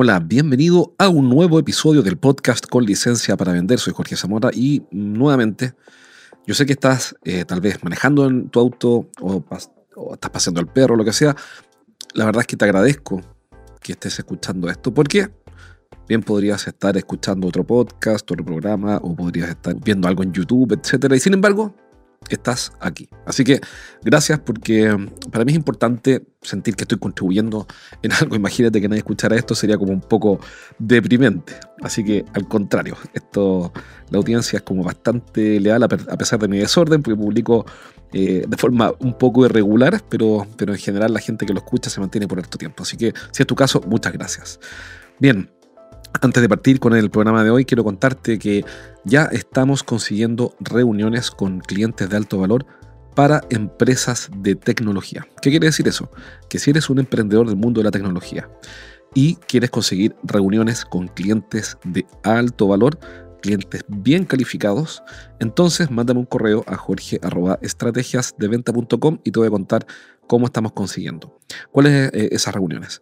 Hola, bienvenido a un nuevo episodio del podcast con licencia para vender. Soy Jorge Zamora y nuevamente, yo sé que estás eh, tal vez manejando en tu auto o, estás paseando al perro, lo que sea. La verdad es que te agradezco que estés escuchando esto porque bien podrías estar escuchando otro podcast, otro programa o podrías estar viendo algo en YouTube, etc. Y sin embargo, estás aquí. Así que gracias porque mm, para mí es importante sentir que estoy contribuyendo en algo. Imagínate que nadie escuchara esto, sería como un poco deprimente. Así que al contrario, esto, la audiencia es como bastante leal a pesar de mi desorden, porque publico eh, de forma un poco irregular, pero, pero en general la gente que lo escucha se mantiene por harto tiempo. Así que si es tu caso, muchas gracias. Bien, antes de partir con el programa de hoy, quiero contarte que ya estamos consiguiendo reuniones con clientes de alto valor para empresas de tecnología. ¿Qué quiere decir eso? Que si eres un emprendedor del mundo de la tecnología y quieres conseguir reuniones con clientes de alto valor, clientes bien calificados, entonces mándame un correo a jorge.estrategiasdeventa.com y te voy a contar cómo estamos consiguiendo. ¿Cuáles eh, esas reuniones?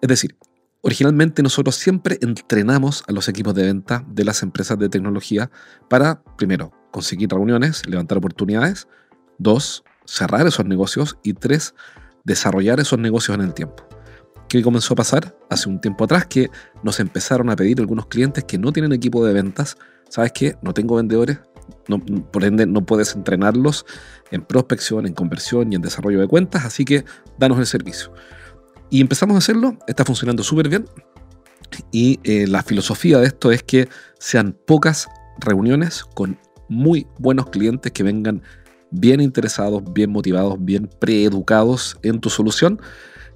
Es decir, Originalmente nosotros siempre entrenamos a los equipos de venta de las empresas de tecnología para, primero, conseguir reuniones, levantar oportunidades, dos, cerrar esos negocios y tres, desarrollar esos negocios en el tiempo. ¿Qué comenzó a pasar? Hace un tiempo atrás que nos empezaron a pedir algunos clientes que no tienen equipo de ventas, ¿sabes qué? No tengo vendedores, por ende no puedes entrenarlos en prospección, en conversión y en desarrollo de cuentas, así que danos el servicio. Y empezamos a hacerlo, está funcionando súper bien. Y eh, la filosofía de esto es que sean pocas reuniones con muy buenos clientes que vengan bien interesados, bien motivados, bien preeducados en tu solución.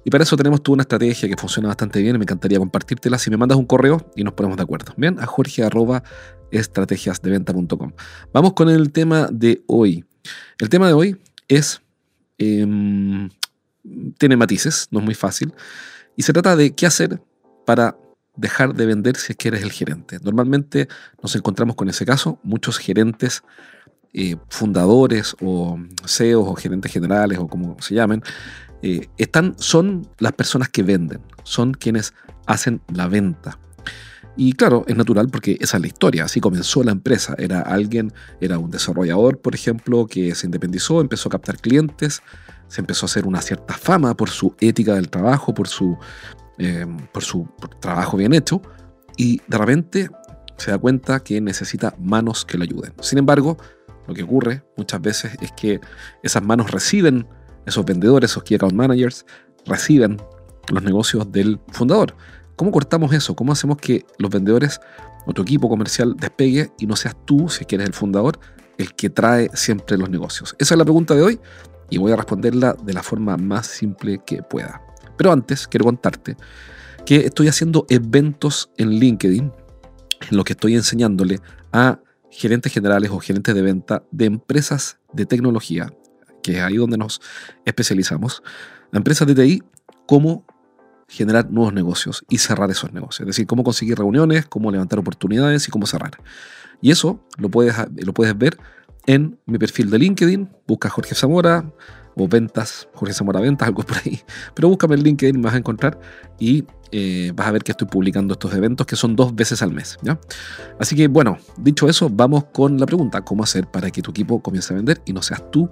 Y para eso tenemos tú una estrategia que funciona bastante bien me encantaría compartírtela si me mandas un correo y nos ponemos de acuerdo. Bien, a jorge arroba estrategiasdeventa.com. Vamos con el tema de hoy. El tema de hoy es em, tiene matices, no es muy fácil, y se trata de qué hacer para dejar de vender si es que eres el gerente. Normalmente nos encontramos con ese caso, muchos gerentes, eh, fundadores o CEOs o gerentes generales o como se llamen, eh, están, son las personas que venden, son quienes hacen la venta. Y claro, es natural porque esa es la historia, así comenzó la empresa. Era alguien, era un desarrollador, por ejemplo, que se independizó, empezó a captar clientes, se empezó a hacer una cierta fama por su ética del trabajo, por su, em, por su trabajo bien hecho, y de repente se da cuenta que necesita manos que le ayuden. Sin embargo, lo que ocurre muchas veces es que esas manos reciben, esos vendedores, esos key account managers, reciben los negocios del fundador. ¿Cómo cortamos eso? ¿Cómo hacemos que los vendedores o tu equipo comercial despegue y no seas tú, si quieres el fundador, el que trae siempre los negocios? Esa es la pregunta de hoy y voy a responderla de la forma más simple que pueda. Pero antes quiero contarte que estoy haciendo eventos en LinkedIn en lo que estoy enseñándole a gerentes generales o gerentes de venta de empresas de tecnología, que es ahí donde nos especializamos, a empresas de TI, cómo generar nuevos negocios y cerrar esos negocios. Es decir, cómo conseguir reuniones, cómo levantar oportunidades y cómo cerrar. Y eso lo puedes, lo puedes ver en mi perfil de LinkedIn, busca Jorge Zamora o ventas, Jorge Zamora Ventas, algo por ahí. Pero búscame en LinkedIn, me vas a encontrar y eh, vas a ver que estoy publicando estos eventos que son dos veces al mes. Así que bueno, dicho eso, vamos con la pregunta, ¿cómo hacer para que tu equipo comience a vender y no seas tú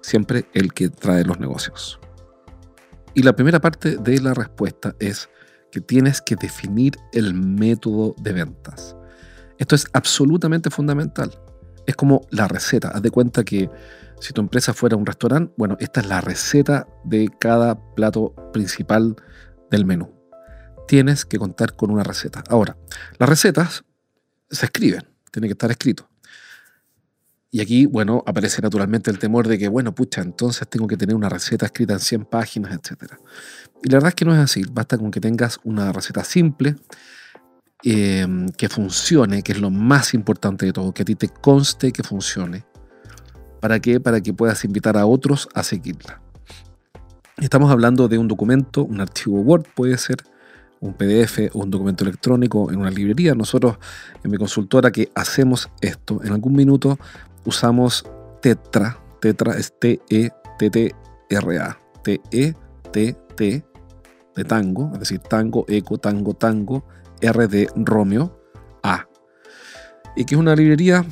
siempre el que trae los negocios? Y la primera parte de la respuesta es que tienes que definir el método de ventas. Esto es absolutamente fundamental es como la receta. Haz de cuenta que si tu empresa fuera un restaurante, bueno, esta es la receta de cada plato principal del menú. Tienes que contar con una receta. Ahora, las recetas se escriben, tiene que estar escrito. Y aquí, bueno, aparece naturalmente el temor de que, bueno, pucha, entonces tengo que tener una receta escrita en 100 páginas, etc. Y la verdad es que no es así. Basta con que tengas una receta simple, em, que funcione, que es lo más importante de todo, que a ti te conste que funcione. ¿Para qué? Para que puedas invitar a otros a seguirla. Estamos hablando de un documento, un archivo Word puede ser, un PDF o un documento electrónico en una librería. Nosotros en mi consultora que hacemos esto, en algún minuto usamos Tetra. Tetra es T-E-T-T-R-A. T-E-T-T de tango, es decir, tango, eco, tango, tango, R de Romeo, A. Y que es una librería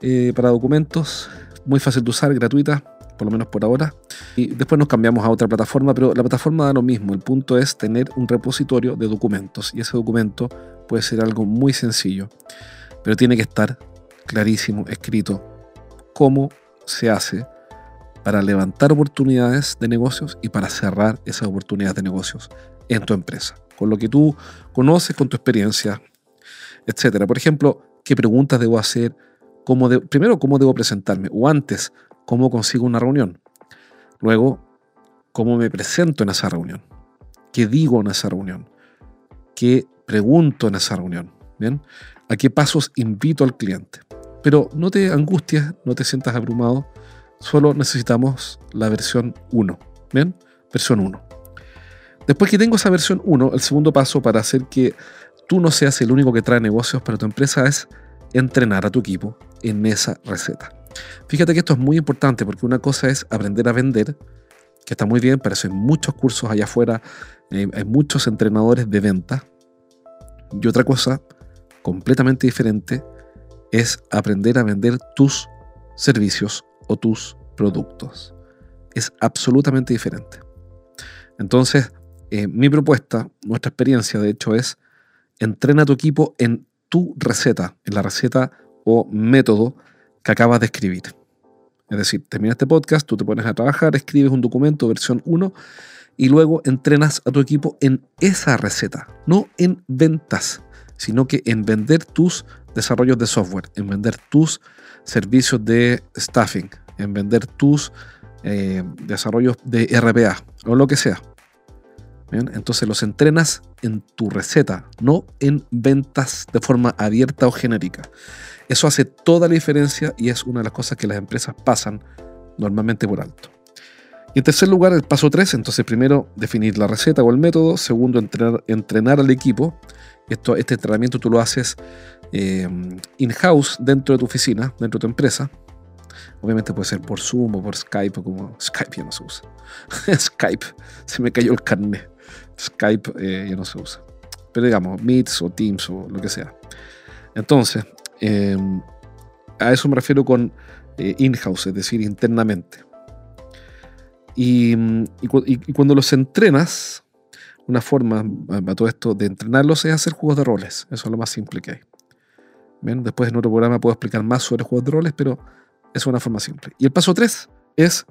eh, para documentos muy fácil de usar, gratuita, por lo menos por ahora. Y después nos cambiamos a otra plataforma, pero la plataforma da lo mismo. El punto es tener un repositorio de documentos y ese documento puede ser algo muy sencillo, pero tiene que estar clarísimo, escrito, cómo se hace para levantar oportunidades de negocios y para cerrar esas oportunidades de negocios en tu empresa, con lo que tú conoces, con tu experiencia, etcétera. Por ejemplo, ¿qué preguntas debo hacer? ¿Cómo primero, ¿cómo debo presentarme? O antes, ¿cómo consigo una reunión? Luego, ¿cómo me presento en esa reunión? ¿Qué digo en esa reunión? ¿Qué pregunto en esa reunión? ¿Bien? ¿A qué pasos invito al cliente? Pero no te angusties, no te sientas abrumado, solo necesitamos la versión 1. ¿Bien? Versión 1. Después que tengo esa versión 1, el segundo paso para hacer que tú no seas el único que trae negocios para tu empresa es entrenar a tu equipo en esa receta. Fíjate que esto es muy importante porque una cosa es aprender a vender, que está muy bien, pero eso hay muchos cursos allá afuera, eh, hay muchos entrenadores de venta. Y otra cosa completamente diferente es aprender a vender tus servicios o tus productos. Es absolutamente diferente. Entonces, eh, mi propuesta, nuestra experiencia de hecho es entrena a tu equipo en tu receta, en la receta o método que acabas de escribir. Es decir, termina este podcast, tú te pones a trabajar, escribes un documento versión 1 y luego entrenas a tu equipo en esa receta, no en ventas, sino que en vender tus desarrollos de software, en vender tus servicios de staffing, en vender tus eh, desarrollos de RPA o lo que sea. Entonces los entrenas en tu receta, no en ventas de forma abierta o genérica. Eso hace toda la diferencia y es una de las cosas que las empresas pasan normalmente por alto. Y en tercer lugar, el paso 3, entonces primero definir la receta o el método, segundo entrenar, entrenar al equipo. Esto, este entrenamiento tú lo haces eh, in-house dentro de tu oficina, dentro de tu empresa. Obviamente puede ser por Zoom o por Skype como Skype ya no se usa. Skype, se me cayó el carnet. Skype eh, ya no se usa. Pero digamos, Meets o Teams o lo que sea. Entonces, em, a eso me refiero con eh, in-house, es decir, internamente. Y, cuando los entrenas, una forma a todo esto de entrenarlos es hacer juegos de roles. Eso es lo más simple que hay. Después en otro programa puedo explicar más sobre juegos de roles, pero es una forma simple. Y el paso 3 es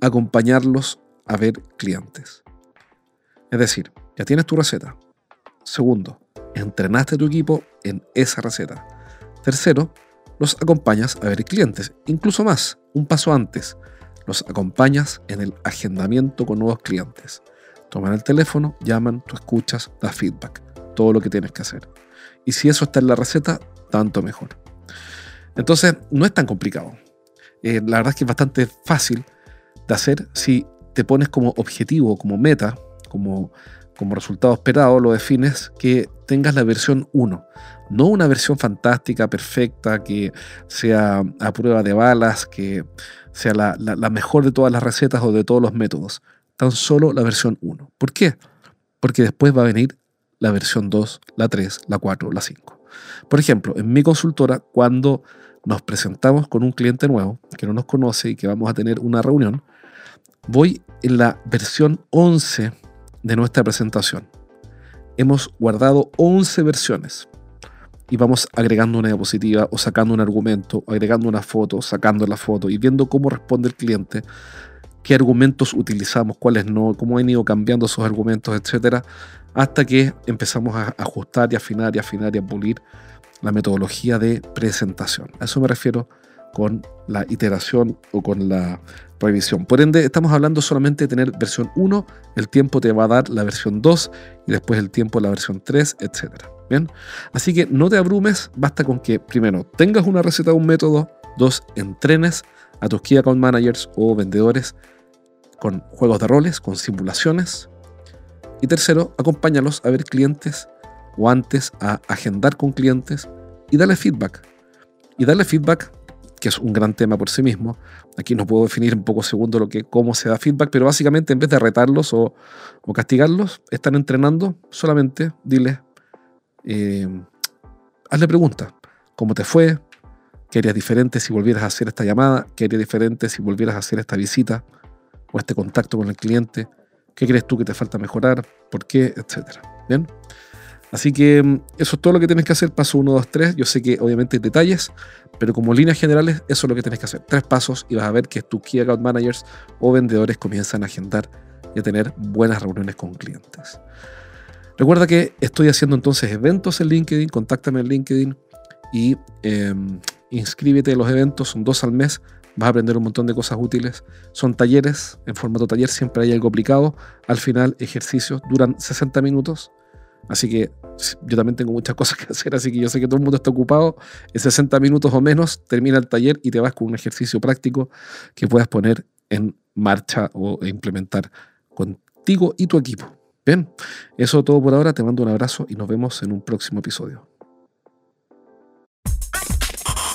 acompañarlos a ver clientes. Es decir, ya tienes tu receta. Segundo, entrenaste tu equipo en esa receta. Tercero, los acompañas a ver clientes. Incluso más, un paso antes, los acompañas en el agendamiento con nuevos clientes. Toman el teléfono, llaman, tú escuchas, das feedback. Todo lo que tienes que hacer. Y si eso está en la receta, tanto mejor. Entonces, no es tan complicado. Eh, la verdad es que es bastante fácil de hacer si te pones como objetivo, como meta, como, como resultado esperado lo defines que tengas la versión 1, no una versión fantástica, perfecta, que sea a prueba de balas, que sea la, mejor de todas las recetas o de todos los métodos, tan solo la versión 1. ¿Por qué? Porque después va a venir la versión 2, la 3, la 4, la 5. Por ejemplo, en mi consultora, cuando nos presentamos con un cliente nuevo que no nos conoce y que vamos a tener una reunión, voy en la versión 11 de nuestra presentación. Hemos guardado 11 versiones y vamos agregando una diapositiva o sacando un argumento, agregando una foto, sacando la foto y viendo cómo responde el cliente, qué argumentos utilizamos, cuáles no, cómo han ido cambiando esos argumentos, etcétera, hasta que empezamos a ajustar y afinar y afinar y a pulir la metodología de presentación. A eso me refiero con la iteración o con la revisión. Por ende, estamos hablando solamente de tener versión 1, el tiempo te va a dar la versión 2 y después el tiempo la versión 3, etc. Bien, así que no te abrumes, basta con que primero tengas una receta, un método, dos, entrenes a tus Key Account Managers o vendedores con juegos de roles, con simulaciones. Y tercero, acompáñalos a ver clientes o antes a agendar con clientes y darle feedback. Y darle feedback, que es un gran tema por sí mismo. Aquí no puedo definir en poco segundo lo que, cómo se da feedback, pero básicamente en vez de retarlos o, castigarlos, están entrenando, solamente dile, eh, hazle preguntas. ¿Cómo te fue? ¿Qué harías diferente si volvieras a hacer esta llamada? ¿Qué harías diferente si volvieras a hacer esta visita o este contacto con el cliente? ¿Qué crees tú que te falta mejorar? ¿Por qué? Etcétera. ¿Bien? Así que mm, eso es todo lo que tienes que hacer. Paso 1, 2, 3. Yo sé que obviamente hay detalles, pero como líneas generales, eso es lo que tienes que hacer. Tres pasos y vas a ver que tus Key Account Managers o vendedores comienzan a agendar y a tener buenas reuniones con clientes. Recuerda que estoy haciendo entonces eventos en LinkedIn, contáctame en LinkedIn y em, inscríbete en los eventos, son dos al mes, vas a aprender un montón de cosas útiles. Son talleres, en formato taller siempre hay algo aplicado. Al final, ejercicios duran 60 minutos. Así que yo también tengo muchas cosas que hacer, así que yo sé que todo el mundo está ocupado. En 60 minutos o menos termina el taller y te vas con un ejercicio práctico que puedas poner en marcha o implementar contigo y tu equipo. Bien, eso todo por ahora. Te mando un abrazo y nos vemos en un próximo episodio.